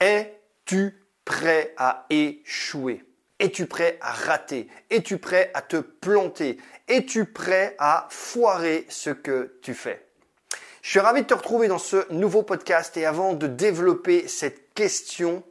Es-tu prêt à échouer? Es-tu prêt à rater? Es-tu prêt à te planter? Es-tu prêt à foirer ce que tu fais? Je suis ravi de te retrouver dans ce nouveau podcast et avant de développer cette question,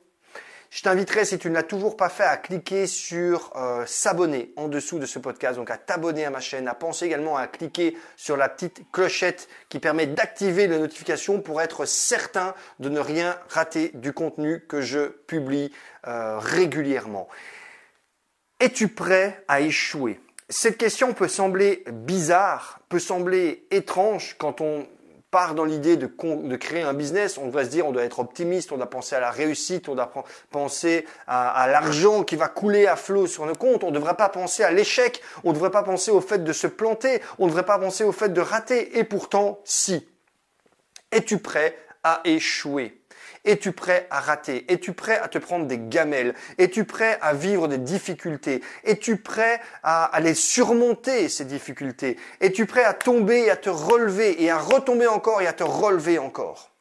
je t'inviterai, si tu ne l'as toujours pas fait, à cliquer sur euh, s'abonner en dessous de ce podcast, donc à t'abonner à ma chaîne, à penser également à cliquer sur la petite clochette qui permet d'activer les notifications pour être certain de ne rien rater du contenu que je publie euh, régulièrement. Es-tu prêt à échouer? Cette question peut sembler bizarre, peut sembler étrange quand on dans l'idée de, créer un business, on devrait se dire, on doit être optimiste, on doit penser à la réussite, on doit penser à, à l'argent qui va couler à flot sur nos comptes, on ne devrait pas penser à l'échec, on ne devrait pas penser au fait de se planter, on ne devrait pas penser au fait de rater. Et pourtant, si. Es-tu prêt à échouer? Es-tu prêt à rater? Es-tu prêt à te prendre des gamelles? Es-tu prêt à vivre des difficultés? Es-tu prêt à aller surmonter ces difficultés? Es-tu prêt à tomber et à te relever et à retomber encore et à te relever encore?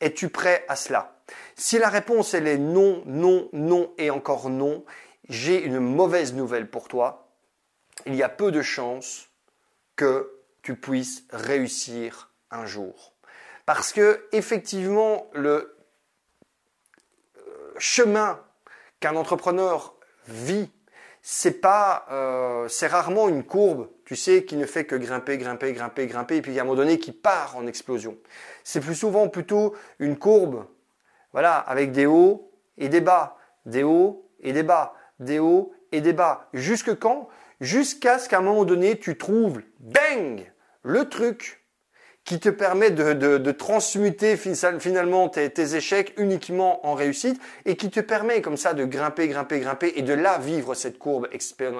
Es-tu prêt à cela? Si la réponse elle est non, non, non et encore non, j'ai une mauvaise nouvelle pour toi. Il y a peu de chances que tu puisses réussir un jour. Parce que effectivement, le chemin qu'un entrepreneur vit, c'est pas, euh, c'est rarement une courbe, tu sais, qui ne fait que grimper, grimper, grimper, grimper, et puis à un moment donné qui part en explosion. C'est plus souvent plutôt une courbe, voilà, avec des hauts et des bas, des hauts et des bas, des hauts et des bas. Jusque quand? Jusqu'à ce qu'à un moment donné, tu trouves, bang, le truc qui te permet de, de, de transmuter finalement tes, tes, échecs uniquement en réussite et qui te permet comme ça de grimper, grimper, grimper et de là vivre cette courbe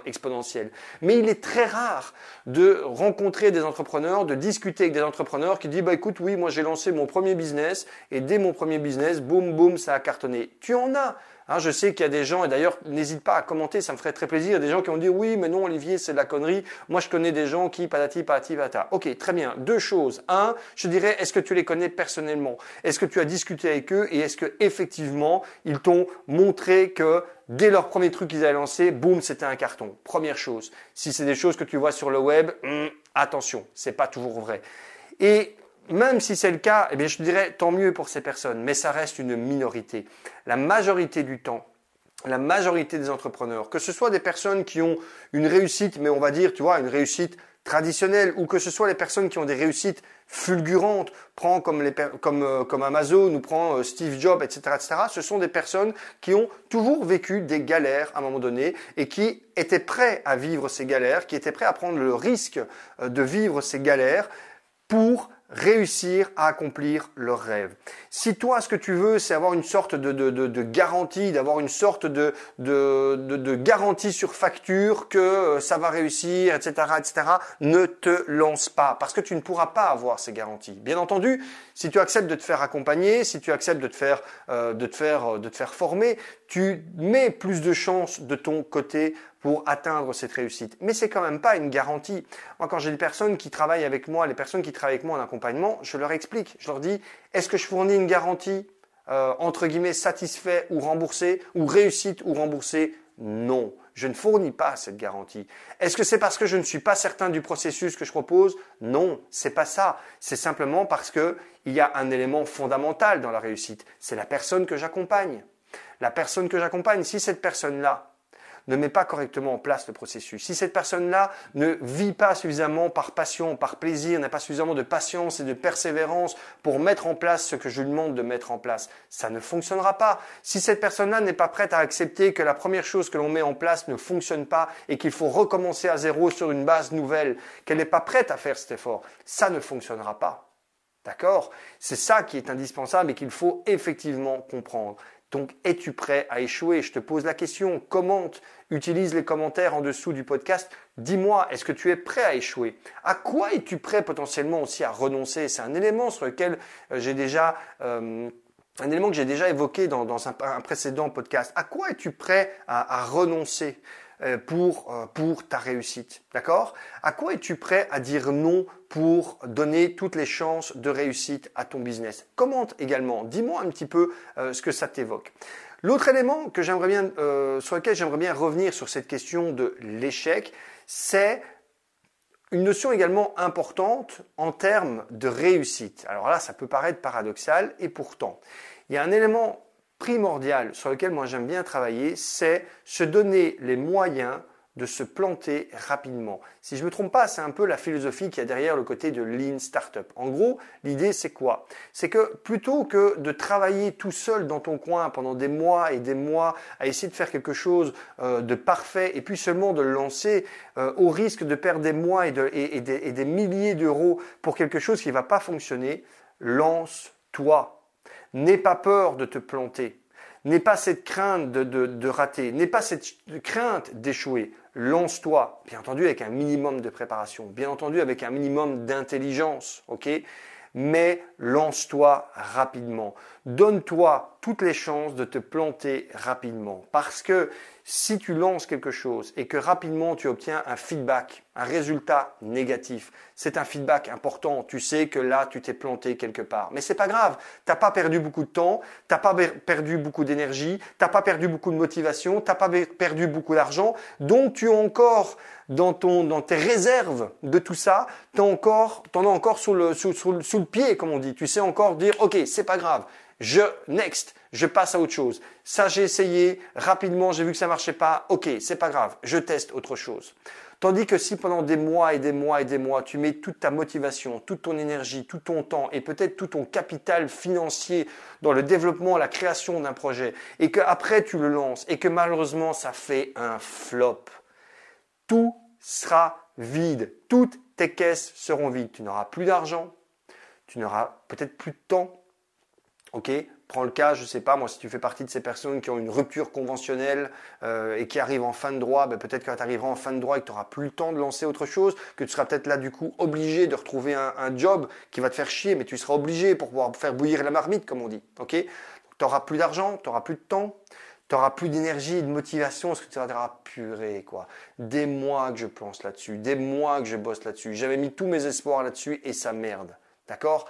exponentielle. Mais il est très rare de rencontrer des entrepreneurs, de discuter avec des entrepreneurs qui disent bah écoute oui moi j'ai lancé mon premier business et dès mon premier business boum boum ça a cartonné. Tu en as Hein, je sais qu'il y a des gens, et d'ailleurs, n'hésite pas à commenter, ça me ferait très plaisir. des gens qui ont dit oui, mais non, Olivier, c'est de la connerie. Moi, je connais des gens qui patati patati patata. Ok, très bien. Deux choses. Un, je dirais, est-ce que tu les connais personnellement? Est-ce que tu as discuté avec eux? Et est-ce que effectivement ils t'ont montré que dès leur premier truc qu'ils avaient lancé, boum, c'était un carton? Première chose. Si c'est des choses que tu vois sur le web, hum, attention, c'est pas toujours vrai. Et même si c'est le cas, eh bien, je dirais tant mieux pour ces personnes, mais ça reste une minorité. La majorité du temps, la majorité des entrepreneurs, que ce soit des personnes qui ont une réussite, mais on va dire, tu vois, une réussite traditionnelle, ou que ce soit les personnes qui ont des réussites fulgurantes, prends comme, comme, euh, comme Amazon ou prends euh, Steve Jobs, etc., etc., ce sont des personnes qui ont toujours vécu des galères à un moment donné et qui étaient prêts à vivre ces galères, qui étaient prêts à prendre le risque euh, de vivre ces galères pour réussir à accomplir leurs rêves. Si toi, ce que tu veux, c'est avoir une sorte de, de, de, garantie, d'avoir une sorte de, de, garantie sur facture que euh, ça va réussir, etc., etc., ne te lance pas parce que tu ne pourras pas avoir ces garanties. Bien entendu, si tu acceptes de te faire accompagner, si tu acceptes de te faire, euh, de te faire, de te faire former, tu mets plus de chances de ton côté pour atteindre cette réussite. Mais c'est quand même pas une garantie. Moi, quand j'ai des personnes qui travaillent avec moi, les personnes qui travaillent avec moi en accompagnement, je leur explique, je leur dis, est-ce que je fournis une garantie euh, entre guillemets satisfait ou remboursé ou réussite ou remboursé? Non, je ne fournis pas cette garantie. Est-ce que c'est parce que je ne suis pas certain du processus que je propose? Non, c'est pas ça. C'est simplement parce que il y a un élément fondamental dans la réussite. C'est la personne que j'accompagne. La personne que j'accompagne, si cette personne-là ne met pas correctement en place le processus, si cette personne-là ne vit pas suffisamment par passion, par plaisir, n'a pas suffisamment de patience et de persévérance pour mettre en place ce que je lui demande de mettre en place, ça ne fonctionnera pas. Si cette personne-là n'est pas prête à accepter que la première chose que l'on met en place ne fonctionne pas et qu'il faut recommencer à zéro sur une base nouvelle, qu'elle n'est pas prête à faire cet effort, ça ne fonctionnera pas. D'accord? C'est ça qui est indispensable et qu'il faut effectivement comprendre. Donc, es-tu prêt à échouer? Je te pose la question, commente, utilise les commentaires en dessous du podcast. Dis-moi, est-ce que tu es prêt à échouer? À quoi es-tu prêt potentiellement aussi à renoncer? C'est un élément sur lequel euh, j'ai déjà... Euh, un élément que j'ai déjà évoqué dans, un, précédent podcast. À quoi es-tu prêt à, renoncer? Pour, euh, pour ta réussite. D'accord? À quoi es-tu prêt à dire non pour donner toutes les chances de réussite à ton business? Commente également. Dis-moi un petit peu euh, ce que ça t'évoque. L'autre élément que j'aimerais bien, sur lequel j'aimerais bien revenir sur cette question de l'échec, c'est une notion également importante en termes de réussite. Alors là, ça peut paraître paradoxal et pourtant, il y a un élément primordial sur lequel moi j'aime bien travailler, c'est se donner les moyens de se planter rapidement. Si je ne me trompe pas, c'est un peu la philosophie qui y a derrière le côté de Lean Startup. En gros, l'idée c'est quoi? C'est que plutôt que de travailler tout seul dans ton coin pendant des mois et des mois à essayer de faire quelque chose euh, de parfait et puis seulement de le lancer euh, au risque de perdre des mois et, et des milliers d'euros pour quelque chose qui ne va pas fonctionner, lance-toi. N'aie pas peur de te planter. N'aie pas cette crainte de, rater. N'aie pas cette crainte d'échouer. Lance-toi, bien entendu avec un minimum de préparation, bien entendu avec un minimum d'intelligence, ok? Mais lance-toi rapidement. Donne-toi toutes les chances de te planter rapidement. Parce que si tu lances quelque chose et que rapidement tu obtiens un feedback, un résultat négatif, c'est un feedback important. Tu sais que là, tu t'es planté quelque part. Mais c'est pas grave. T'as pas perdu beaucoup de temps, t'as pas perdu beaucoup d'énergie, t'as pas perdu beaucoup de motivation, t'as pas perdu beaucoup d'argent. Donc, tu as encore dans ton, dans tes réserves de tout ça, t'en encore, as encore sous le, sous le pied, comme on dit. Tu sais encore dire, OK, c'est pas grave je next, je passe à autre chose. Ça j'ai essayé rapidement, j'ai vu que ça marchait pas. OK, c'est pas grave, je teste autre chose. Tandis que si pendant des mois et des mois et des mois, tu mets toute ta motivation, toute ton énergie, tout ton temps et peut-être tout ton capital financier dans le développement, la création d'un projet et qu'après tu le lances et que malheureusement ça fait un flop, tout sera vide. Toutes tes caisses seront vides. Tu n'auras plus d'argent, tu n'auras peut-être plus de temps, Ok, prends le cas, je ne sais pas, moi, si tu fais partie de ces personnes qui ont une rupture conventionnelle euh, et qui arrivent en fin de droit, ben, peut-être que tu arriveras en fin de droit et que tu n'auras plus le temps de lancer autre chose, que tu seras peut-être là du coup obligé de retrouver un, job qui va te faire chier, mais tu seras obligé pour pouvoir faire bouillir la marmite, comme on dit. Ok, tu n'auras plus d'argent, tu n'auras plus de temps, tu n'auras plus d'énergie, de motivation, parce que tu vas dire, ah purée, quoi. Des mois que je pense là-dessus, des mois que je bosse là-dessus. J'avais mis tous mes espoirs là-dessus et ça merde. D'accord?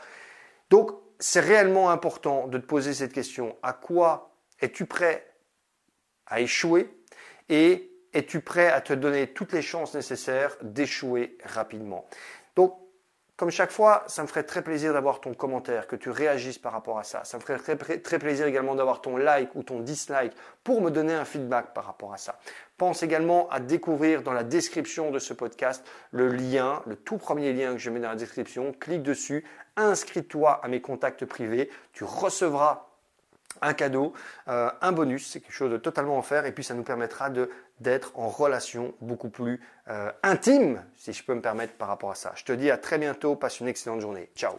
Donc, c'est réellement important de te poser cette question. À quoi es-tu prêt à échouer et es-tu prêt à te donner toutes les chances nécessaires d'échouer rapidement? Donc, comme chaque fois, ça me ferait très plaisir d'avoir ton commentaire, que tu réagisses par rapport à ça. Ça me ferait très, plaisir également d'avoir ton like ou ton dislike pour me donner un feedback par rapport à ça. Pense également à découvrir dans la description de ce podcast le lien, le tout premier lien que je mets dans la description. Clique dessus, inscris-toi à mes contacts privés. Tu recevras un cadeau, euh, un bonus, c'est quelque chose de totalement offert et puis ça nous permettra de d'être en relation beaucoup plus euh, intime, si je peux me permettre par rapport à ça. Je te dis à très bientôt, passe une excellente journée. Ciao